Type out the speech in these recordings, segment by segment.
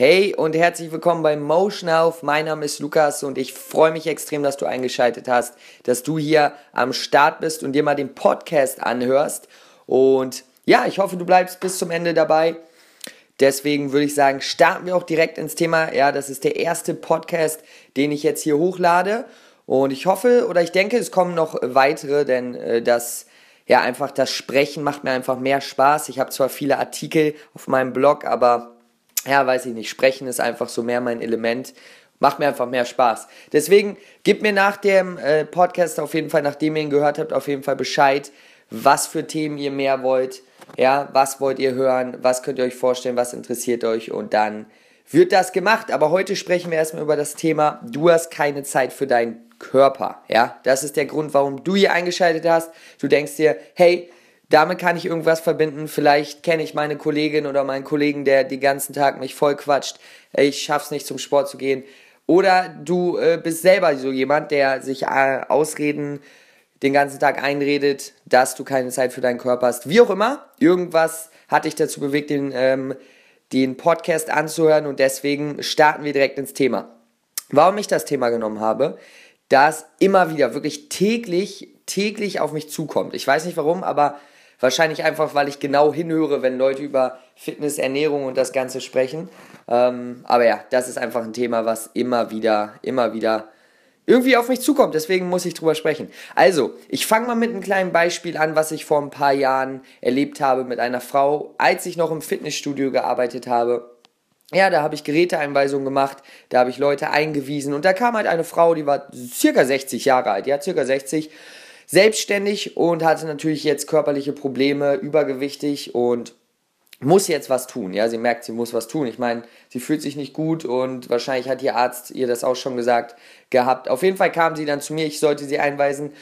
Hey und herzlich willkommen bei Motion Health. Mein Name ist Lukas und ich freue mich extrem, dass du eingeschaltet hast, dass du hier am Start bist und dir mal den Podcast anhörst. Und ja, ich hoffe, du bleibst bis zum Ende dabei. Deswegen würde ich sagen, starten wir auch direkt ins Thema. Ja, das ist der erste Podcast, den ich jetzt hier hochlade. Und ich hoffe oder ich denke, es kommen noch weitere, denn äh, das ja einfach das Sprechen macht mir einfach mehr Spaß. Ich habe zwar viele Artikel auf meinem Blog, aber ja, weiß ich nicht, sprechen ist einfach so mehr mein Element. Macht mir einfach mehr Spaß. Deswegen gebt mir nach dem äh, Podcast auf jeden Fall, nachdem ihr ihn gehört habt, auf jeden Fall Bescheid, was für Themen ihr mehr wollt. Ja, was wollt ihr hören? Was könnt ihr euch vorstellen? Was interessiert euch? Und dann wird das gemacht. Aber heute sprechen wir erstmal über das Thema, du hast keine Zeit für deinen Körper. Ja, das ist der Grund, warum du hier eingeschaltet hast. Du denkst dir, hey, damit kann ich irgendwas verbinden. Vielleicht kenne ich meine Kollegin oder meinen Kollegen, der den ganzen Tag mich voll quatscht. Ich schaff's nicht zum Sport zu gehen. Oder du äh, bist selber so jemand, der sich äh, Ausreden den ganzen Tag einredet, dass du keine Zeit für deinen Körper hast. Wie auch immer, irgendwas hat dich dazu bewegt, den, ähm, den Podcast anzuhören und deswegen starten wir direkt ins Thema. Warum ich das Thema genommen habe, das immer wieder wirklich täglich, täglich auf mich zukommt. Ich weiß nicht warum, aber Wahrscheinlich einfach, weil ich genau hinhöre, wenn Leute über Fitness, Ernährung und das Ganze sprechen. Ähm, aber ja, das ist einfach ein Thema, was immer wieder, immer wieder irgendwie auf mich zukommt. Deswegen muss ich drüber sprechen. Also, ich fange mal mit einem kleinen Beispiel an, was ich vor ein paar Jahren erlebt habe mit einer Frau, als ich noch im Fitnessstudio gearbeitet habe. Ja, da habe ich Geräteeinweisungen gemacht, da habe ich Leute eingewiesen und da kam halt eine Frau, die war circa 60 Jahre alt, ja, circa 60 selbstständig und hatte natürlich jetzt körperliche Probleme, übergewichtig und muss jetzt was tun. Ja, sie merkt, sie muss was tun. Ich meine, sie fühlt sich nicht gut und wahrscheinlich hat ihr Arzt ihr das auch schon gesagt gehabt. Auf jeden Fall kam sie dann zu mir, ich sollte sie einweisen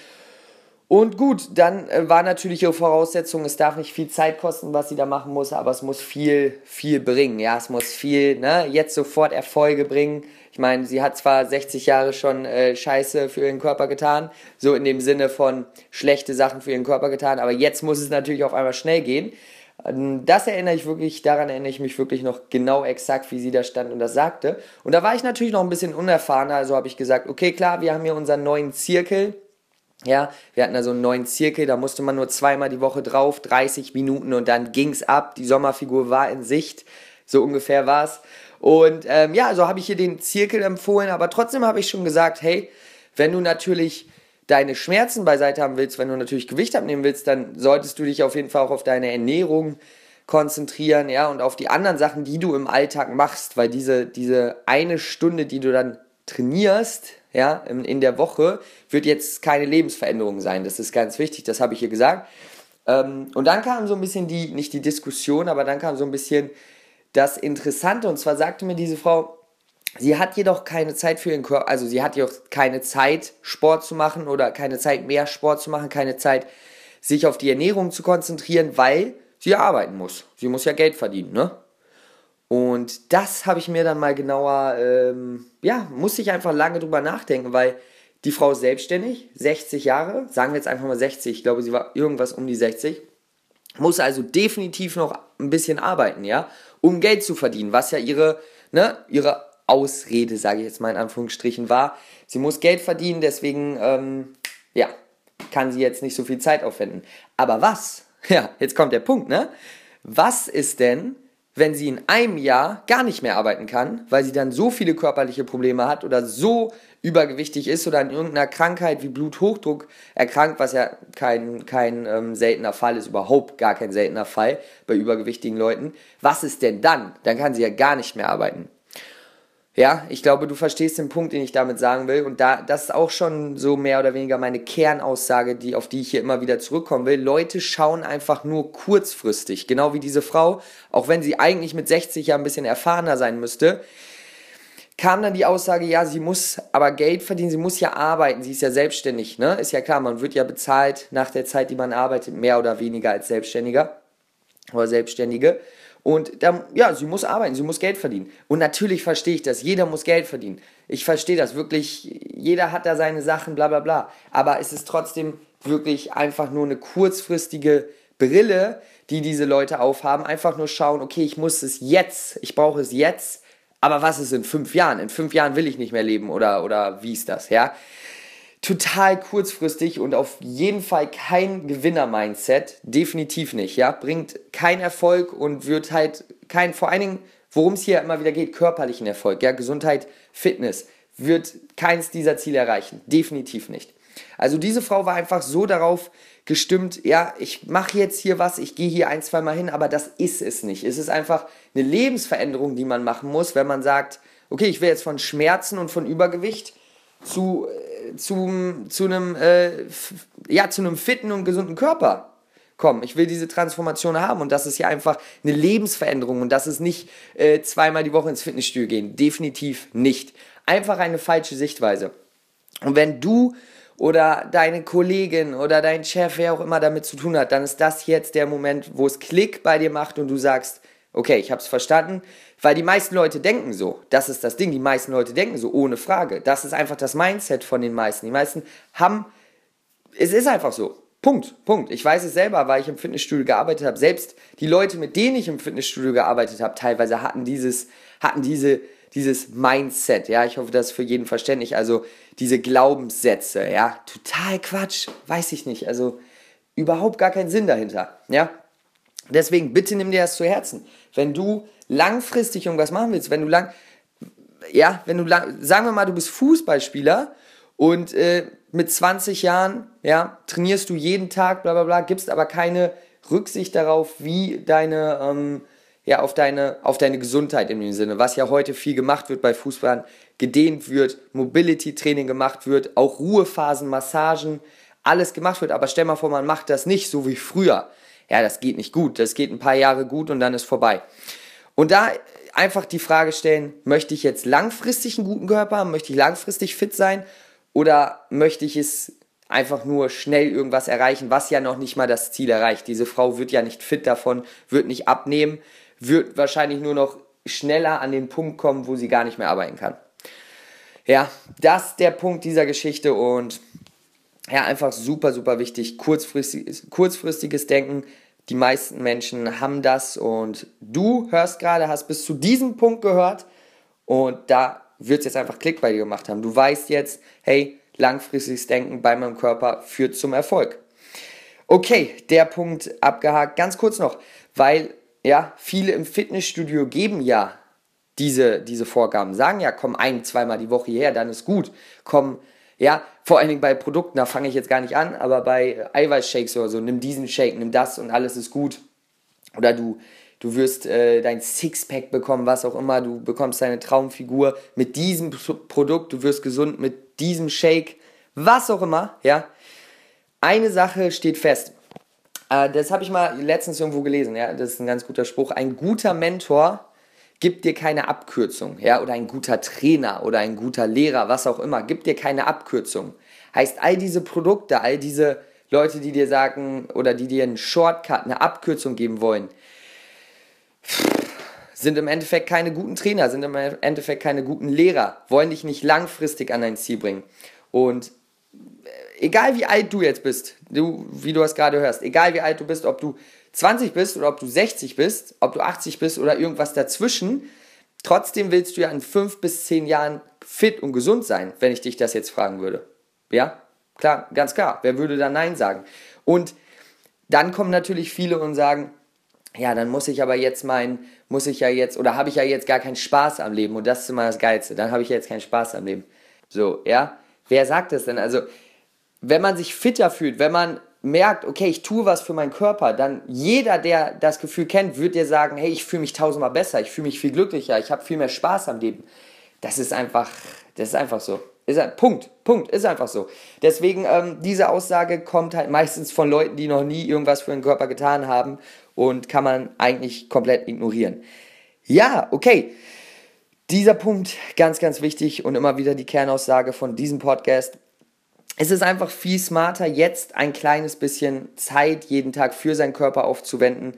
und gut, dann äh, war natürlich ihre Voraussetzung, es darf nicht viel Zeit kosten, was sie da machen muss, aber es muss viel, viel bringen. Ja, es muss viel, ne, jetzt sofort Erfolge bringen. Ich meine, sie hat zwar 60 Jahre schon äh, Scheiße für ihren Körper getan, so in dem Sinne von schlechte Sachen für ihren Körper getan, aber jetzt muss es natürlich auf einmal schnell gehen. Ähm, das erinnere ich wirklich, daran erinnere ich mich wirklich noch genau exakt, wie sie da stand und das sagte. Und da war ich natürlich noch ein bisschen unerfahrener, also habe ich gesagt, okay, klar, wir haben hier unseren neuen Zirkel ja, wir hatten da so einen neuen Zirkel, da musste man nur zweimal die Woche drauf, 30 Minuten und dann ging's ab. Die Sommerfigur war in Sicht, so ungefähr war's. Und ähm, ja, so habe ich hier den Zirkel empfohlen, aber trotzdem habe ich schon gesagt, hey, wenn du natürlich deine Schmerzen beiseite haben willst, wenn du natürlich Gewicht abnehmen willst, dann solltest du dich auf jeden Fall auch auf deine Ernährung konzentrieren, ja, und auf die anderen Sachen, die du im Alltag machst, weil diese, diese eine Stunde, die du dann trainierst, ja, in, in der Woche, wird jetzt keine Lebensveränderung sein. Das ist ganz wichtig, das habe ich hier gesagt. Ähm, und dann kam so ein bisschen die, nicht die Diskussion, aber dann kam so ein bisschen das Interessante. Und zwar sagte mir diese Frau, sie hat jedoch keine Zeit für ihren Körper, also sie hat jedoch keine Zeit, Sport zu machen oder keine Zeit, mehr Sport zu machen, keine Zeit, sich auf die Ernährung zu konzentrieren, weil sie arbeiten muss. Sie muss ja Geld verdienen, ne? Und das habe ich mir dann mal genauer, ähm, ja, musste ich einfach lange drüber nachdenken, weil die Frau ist selbstständig, 60 Jahre, sagen wir jetzt einfach mal 60, ich glaube, sie war irgendwas um die 60, muss also definitiv noch ein bisschen arbeiten, ja, um Geld zu verdienen, was ja ihre, ne, ihre Ausrede, sage ich jetzt mal in Anführungsstrichen, war. Sie muss Geld verdienen, deswegen, ähm, ja, kann sie jetzt nicht so viel Zeit aufwenden. Aber was? Ja, jetzt kommt der Punkt, ne? Was ist denn, wenn sie in einem Jahr gar nicht mehr arbeiten kann, weil sie dann so viele körperliche Probleme hat oder so übergewichtig ist oder an irgendeiner Krankheit wie Bluthochdruck erkrankt, was ja kein, kein ähm, seltener Fall ist, überhaupt gar kein seltener Fall bei übergewichtigen Leuten. Was ist denn dann? Dann kann sie ja gar nicht mehr arbeiten. Ja, ich glaube, du verstehst den Punkt, den ich damit sagen will. Und da, das ist auch schon so mehr oder weniger meine Kernaussage, die, auf die ich hier immer wieder zurückkommen will. Leute schauen einfach nur kurzfristig. Genau wie diese Frau, auch wenn sie eigentlich mit 60 ja ein bisschen erfahrener sein müsste, kam dann die Aussage, ja, sie muss aber Geld verdienen, sie muss ja arbeiten, sie ist ja selbstständig, ne? Ist ja klar, man wird ja bezahlt nach der Zeit, die man arbeitet, mehr oder weniger als Selbstständiger oder Selbstständige. Und da, ja, sie muss arbeiten, sie muss Geld verdienen. Und natürlich verstehe ich das. Jeder muss Geld verdienen. Ich verstehe das wirklich. Jeder hat da seine Sachen, bla bla bla. Aber es ist trotzdem wirklich einfach nur eine kurzfristige Brille, die diese Leute aufhaben. Einfach nur schauen, okay, ich muss es jetzt, ich brauche es jetzt, Aber was ist in fünf Jahren? In fünf Jahren will ich nicht mehr leben oder, oder wie ist das, ja? Total kurzfristig und auf jeden Fall kein Gewinner-Mindset. Definitiv nicht, ja? Bringt keinen Erfolg und wird halt kein, vor allen Dingen, worum es hier immer wieder geht, körperlichen Erfolg, ja? Gesundheit, Fitness, wird keins dieser Ziele erreichen. Definitiv nicht. Also diese Frau war einfach so darauf gestimmt, ja, ich mache jetzt hier was, ich gehe hier ein, zwei Mal hin, aber das ist es nicht. Es ist einfach eine Lebensveränderung, die man machen muss, wenn man sagt, okay, ich will jetzt von Schmerzen und von Übergewicht zu, äh, zu, zu einem, äh, ja, zu einem fitten und gesunden Körper kommen. Ich will diese Transformation haben und das ist ja einfach eine Lebensveränderung und das ist nicht äh, zweimal die Woche ins Fitnessstudio gehen. Definitiv nicht. Einfach eine falsche Sichtweise. Und wenn du oder deine Kollegin oder dein Chef, wer auch immer damit zu tun hat, dann ist das jetzt der Moment, wo es Klick bei dir macht und du sagst, okay, ich habe es verstanden, weil die meisten Leute denken so. Das ist das Ding, die meisten Leute denken so, ohne Frage. Das ist einfach das Mindset von den meisten. Die meisten haben, es ist einfach so. Punkt, Punkt. Ich weiß es selber, weil ich im Fitnessstudio gearbeitet habe. Selbst die Leute, mit denen ich im Fitnessstudio gearbeitet habe, teilweise hatten dieses, hatten diese dieses Mindset, ja, ich hoffe, das ist für jeden verständlich, also diese Glaubenssätze, ja, total Quatsch, weiß ich nicht, also überhaupt gar keinen Sinn dahinter, ja. Deswegen bitte nimm dir das zu Herzen. Wenn du langfristig irgendwas machen willst, wenn du lang, ja, wenn du lang, sagen wir mal, du bist Fußballspieler und äh, mit 20 Jahren, ja, trainierst du jeden Tag, bla bla bla, gibst aber keine Rücksicht darauf, wie deine, ähm, ja, auf deine, auf deine Gesundheit in dem Sinne, was ja heute viel gemacht wird bei Fußballern, gedehnt wird, Mobility-Training gemacht wird, auch Ruhephasen, Massagen, alles gemacht wird. Aber stell mal vor, man macht das nicht so wie früher. Ja, das geht nicht gut. Das geht ein paar Jahre gut und dann ist vorbei. Und da einfach die Frage stellen, möchte ich jetzt langfristig einen guten Körper haben? Möchte ich langfristig fit sein? Oder möchte ich es einfach nur schnell irgendwas erreichen, was ja noch nicht mal das Ziel erreicht? Diese Frau wird ja nicht fit davon, wird nicht abnehmen, wird wahrscheinlich nur noch schneller an den Punkt kommen, wo sie gar nicht mehr arbeiten kann. Ja, das ist der Punkt dieser Geschichte und ja, einfach super, super wichtig. Kurzfristig, kurzfristiges Denken. Die meisten Menschen haben das und du hörst gerade, hast bis zu diesem Punkt gehört und da wird es jetzt einfach Klick bei dir gemacht haben. Du weißt jetzt, hey, langfristiges Denken bei meinem Körper führt zum Erfolg. Okay, der Punkt abgehakt. Ganz kurz noch, weil ja, viele im Fitnessstudio geben ja diese, diese Vorgaben, sagen ja, komm ein, zweimal die Woche hierher, dann ist gut. Komm, ja, vor allen Dingen bei Produkten, da fange ich jetzt gar nicht an, aber bei Eiweißshakes oder so, nimm diesen Shake, nimm das und alles ist gut. Oder du, du wirst äh, dein Sixpack bekommen, was auch immer, du bekommst deine Traumfigur mit diesem Produkt, du wirst gesund mit diesem Shake, was auch immer, ja. Eine Sache steht fest, äh, das habe ich mal letztens irgendwo gelesen, ja, das ist ein ganz guter Spruch. Ein guter Mentor gibt dir keine Abkürzung, ja, oder ein guter Trainer oder ein guter Lehrer, was auch immer, gibt dir keine Abkürzung. Heißt, all diese Produkte, all diese Leute, die dir sagen oder die dir einen Shortcut, eine Abkürzung geben wollen, sind im Endeffekt keine guten Trainer, sind im Endeffekt keine guten Lehrer, wollen dich nicht langfristig an dein Ziel bringen. Und egal wie alt du jetzt bist, du, wie du es gerade hörst, egal wie alt du bist, ob du 20 bist oder ob du 60 bist, ob du 80 bist oder irgendwas dazwischen, trotzdem willst du ja in 5 bis 10 Jahren fit und gesund sein, wenn ich dich das jetzt fragen würde. Ja? Klar, ganz klar. Wer würde da Nein sagen? Und dann kommen natürlich viele und sagen, ja, dann muss ich aber jetzt mein, muss ich ja jetzt, oder habe ich ja jetzt gar keinen Spaß am Leben und das ist immer das Geilste, dann habe ich ja jetzt keinen Spaß am Leben. So, ja? Wer sagt das denn? Also, wenn man sich fitter fühlt, wenn man merkt, okay, ich tue was für meinen Körper, dann jeder, der das Gefühl kennt, wird dir sagen, hey, ich fühle mich tausendmal besser, ich fühle mich viel glücklicher, ich habe viel mehr Spaß am Leben. Das ist einfach, das ist einfach so. Ist ein, Punkt, Punkt, ist einfach so. Deswegen, ähm, diese Aussage kommt halt meistens von Leuten, die noch nie irgendwas für den Körper getan haben und kann man eigentlich komplett ignorieren. Ja, okay. Dieser Punkt, ganz, ganz wichtig und immer wieder die Kernaussage von diesem Podcast es ist einfach viel smarter, jetzt ein kleines bisschen Zeit jeden Tag für seinen Körper aufzuwenden,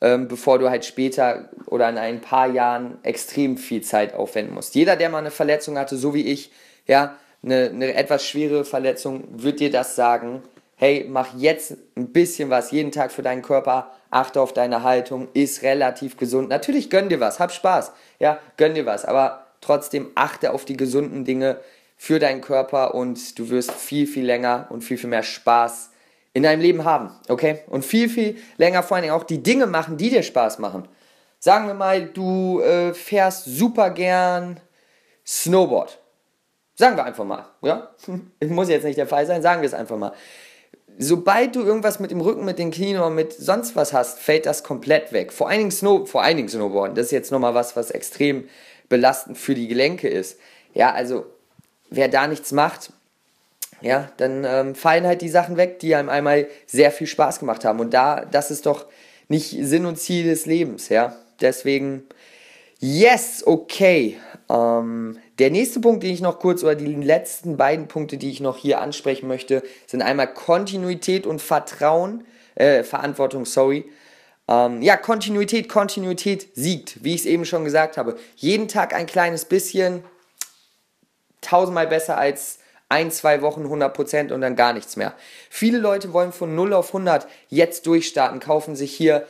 ähm, bevor du halt später oder in ein paar Jahren extrem viel Zeit aufwenden musst. Jeder, der mal eine Verletzung hatte, so wie ich, ja, eine, eine etwas schwere Verletzung, wird dir das sagen. hey, mach jetzt ein bisschen was jeden Tag für deinen Körper, achte auf deine Haltung, ist relativ gesund. Natürlich gönn dir was, hab Spaß, ja, gönn dir was, aber trotzdem achte auf die gesunden Dinge für deinen Körper und du wirst viel, viel länger und viel, viel mehr Spaß in deinem Leben haben, okay? Und viel, viel länger vor allen Dingen auch die Dinge machen, die dir Spaß machen. Sagen wir mal, du äh, fährst super gern Snowboard. Sagen wir einfach mal, ja? Muss jetzt nicht der Fall sein, sagen wir es einfach mal. Sobald du irgendwas mit dem Rücken, mit den Knien oder mit sonst was hast, fällt das komplett weg. Vor allen Dingen, Snow, vor allen Dingen Snowboarden. Das ist jetzt nochmal was, was extrem belastend für die Gelenke ist. Ja, also wer da nichts macht, ja, dann ähm, fallen halt die Sachen weg, die einem einmal sehr viel Spaß gemacht haben. Und da, das ist doch nicht Sinn und Ziel des Lebens, ja. Deswegen, yes, okay. Ähm, der nächste Punkt, den ich noch kurz, oder die letzten beiden Punkte, die ich noch hier ansprechen möchte, sind einmal Kontinuität und Vertrauen, äh, Verantwortung, sorry. Ähm, ja, Kontinuität, Kontinuität siegt, wie ich es eben schon gesagt habe. Jeden Tag ein kleines bisschen, tausendmal besser als ein, zwei Wochen 100% und dann gar nichts mehr. Viele Leute wollen von 0 auf 100 jetzt durchstarten, kaufen sich hier,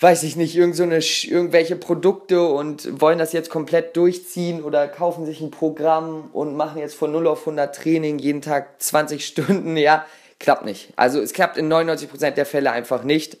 weiß ich nicht, irgend so eine, irgendwelche Produkte und wollen das jetzt komplett durchziehen oder kaufen sich ein Programm und machen jetzt von 0 auf 100 Training, jeden Tag 20 Stunden, ja, klappt nicht. Also es klappt in 99% der Fälle einfach nicht,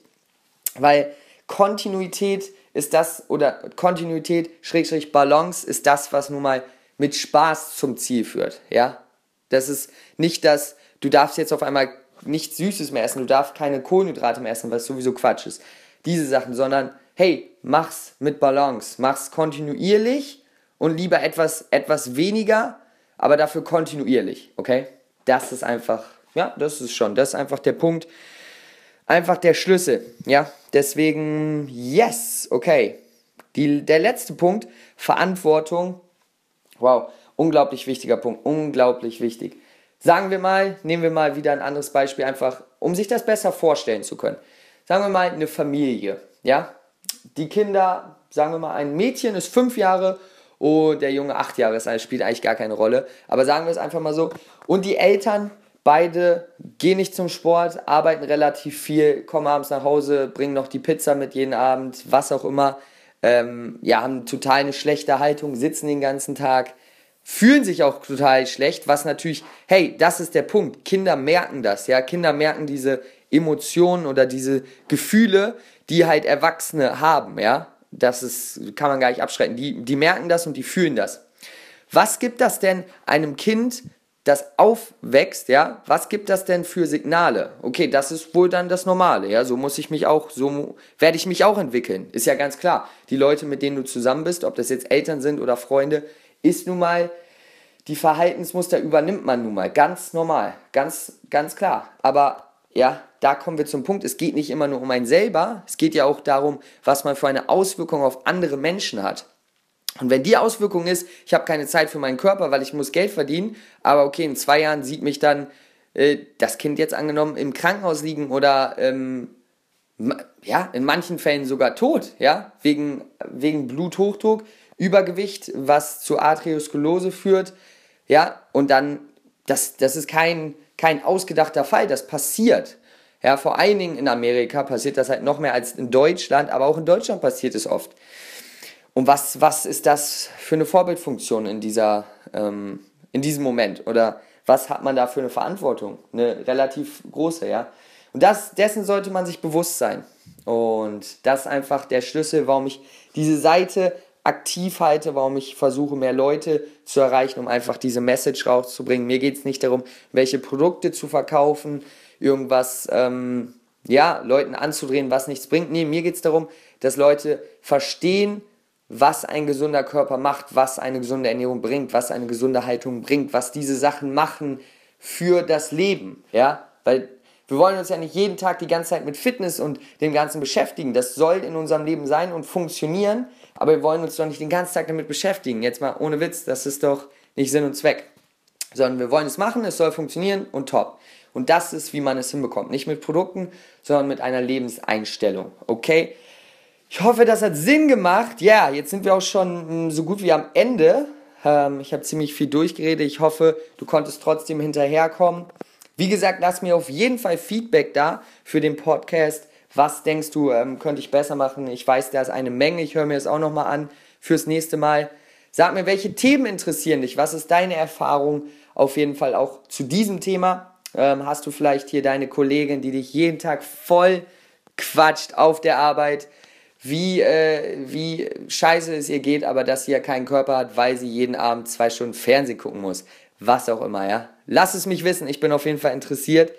weil Kontinuität ist das, oder Kontinuität, Schrägstrich Balance ist das, was nun mal mit Spaß zum Ziel führt, ja. Das ist nicht das, du darfst jetzt auf einmal nichts Süßes mehr essen, du darfst keine Kohlenhydrate mehr essen, was sowieso Quatsch ist. Diese Sachen, sondern hey, mach's mit Balance, mach's kontinuierlich und lieber etwas, etwas weniger, aber dafür kontinuierlich, okay? Das ist einfach, ja, das ist schon, das ist einfach der Punkt, einfach der Schlüssel, ja? Deswegen, yes, okay. Die, der letzte Punkt, Verantwortung. Wow, Unglaublich wichtiger Punkt, unglaublich wichtig. Sagen wir mal, nehmen wir mal wieder ein anderes Beispiel, einfach um sich das besser vorstellen zu können. Sagen wir mal eine Familie, ja? Die Kinder, sagen wir mal, ein Mädchen ist fünf Jahre und der Junge acht Jahre alt, spielt eigentlich gar keine Rolle. Aber sagen wir es einfach mal so. Und die Eltern, beide gehen nicht zum Sport, arbeiten relativ viel, kommen abends nach Hause, bringen noch die Pizza mit jeden Abend, was auch immer. Ähm, ja, haben total eine schlechte Haltung, sitzen den ganzen Tag, fühlen sich auch total schlecht, was natürlich, hey, das ist der Punkt. Kinder merken das, ja. Kinder merken diese Emotionen oder diese Gefühle, die halt Erwachsene haben, ja. Das ist, kann man gar nicht abschreiten. Die, die merken das und die fühlen das. Was gibt das denn einem Kind, das aufwächst, ja? Was gibt das denn für Signale? Okay, das ist wohl dann das Normale, ja. So muss ich mich auch, so werde ich mich auch entwickeln. Ist ja ganz klar. Die Leute, mit denen du zusammen bist, ob das jetzt Eltern sind oder Freunde, ist nun mal, die Verhaltensmuster übernimmt man nun mal. Ganz normal, ganz, ganz klar. Aber ja, da kommen wir zum Punkt, es geht nicht immer nur um einen selber, es geht ja auch darum, was man für eine Auswirkung auf andere Menschen hat. Und wenn die Auswirkung ist, ich habe keine Zeit für meinen Körper, weil ich muss Geld verdienen, aber okay, in zwei Jahren sieht mich dann äh, das Kind jetzt angenommen im Krankenhaus liegen oder ähm, ja, in manchen Fällen sogar tot, ja, wegen, wegen Bluthochdruck, Übergewicht, was zu Arteriosklerose führt. Ja, und dann, das, das ist kein, kein ausgedachter Fall, das passiert. Ja, vor allen Dingen in Amerika passiert das halt noch mehr als in Deutschland, aber auch in Deutschland passiert es oft. Und was, was ist das für eine Vorbildfunktion in, dieser, ähm, in diesem Moment? Oder was hat man da für eine Verantwortung? Eine relativ große, ja. Und das, dessen sollte man sich bewusst sein. Und das ist einfach der Schlüssel, warum ich diese Seite aktiv halte, warum ich versuche, mehr Leute zu erreichen, um einfach diese Message rauszubringen. Mir geht es nicht darum, welche Produkte zu verkaufen, irgendwas, ähm, ja, Leuten anzudrehen, was nichts bringt. Nee, mir geht es darum, dass Leute verstehen, was ein gesunder Körper macht, was eine gesunde Ernährung bringt, was eine gesunde Haltung bringt, was diese Sachen machen für das Leben, ja, weil wir wollen uns ja nicht jeden Tag die ganze Zeit mit Fitness und dem Ganzen beschäftigen. Das soll in unserem Leben sein und funktionieren, aber wir wollen uns doch nicht den ganzen Tag damit beschäftigen. Jetzt mal ohne Witz, das ist doch nicht Sinn und Zweck. Sondern wir wollen es machen, es soll funktionieren und top. Und das ist, wie man es hinbekommt. Nicht mit Produkten, sondern mit einer Lebenseinstellung. Okay? Ich hoffe, das hat Sinn gemacht. Ja, jetzt sind wir auch schon hm, so gut wie am Ende. Ähm, ich habe ziemlich viel durchgeredet. Ich hoffe, du konntest trotzdem hinterherkommen. Wie gesagt, lass mir auf jeden Fall Feedback da für den Podcast. Was denkst du, ähm, könnte ich besser machen? Ich weiß, da ist eine Menge. Ich höre mir das auch nochmal an fürs nächste Mal. Sag mir, welche Themen interessieren dich? Was ist deine Erfahrung auf jeden Fall auch zu diesem Thema? Ähm, hast du vielleicht hier deine Kollegin, die dich jeden Tag voll quatscht auf der Arbeit? Wie, äh, wie scheiße es ihr geht, aber dass sie ja keinen Körper hat, weil sie jeden Abend zwei Stunden Fernsehen gucken muss. Was auch immer, ja. Lass es mich wissen, ich bin auf jeden Fall interessiert.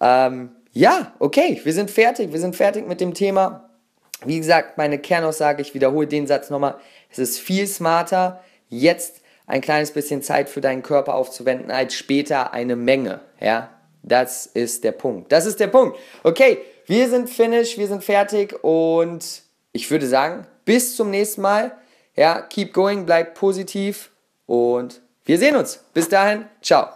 Ähm, ja, okay, wir sind fertig, wir sind fertig mit dem Thema. Wie gesagt, meine Kernaussage, ich wiederhole den Satz nochmal, es ist viel smarter, jetzt ein kleines bisschen Zeit für deinen Körper aufzuwenden, als später eine Menge, ja. Das ist der Punkt. Das ist der Punkt. Okay, wir sind finished, wir sind fertig und ich würde sagen, bis zum nächsten Mal. Ja, keep going, bleibt positiv und wir sehen uns. Bis dahin, ciao.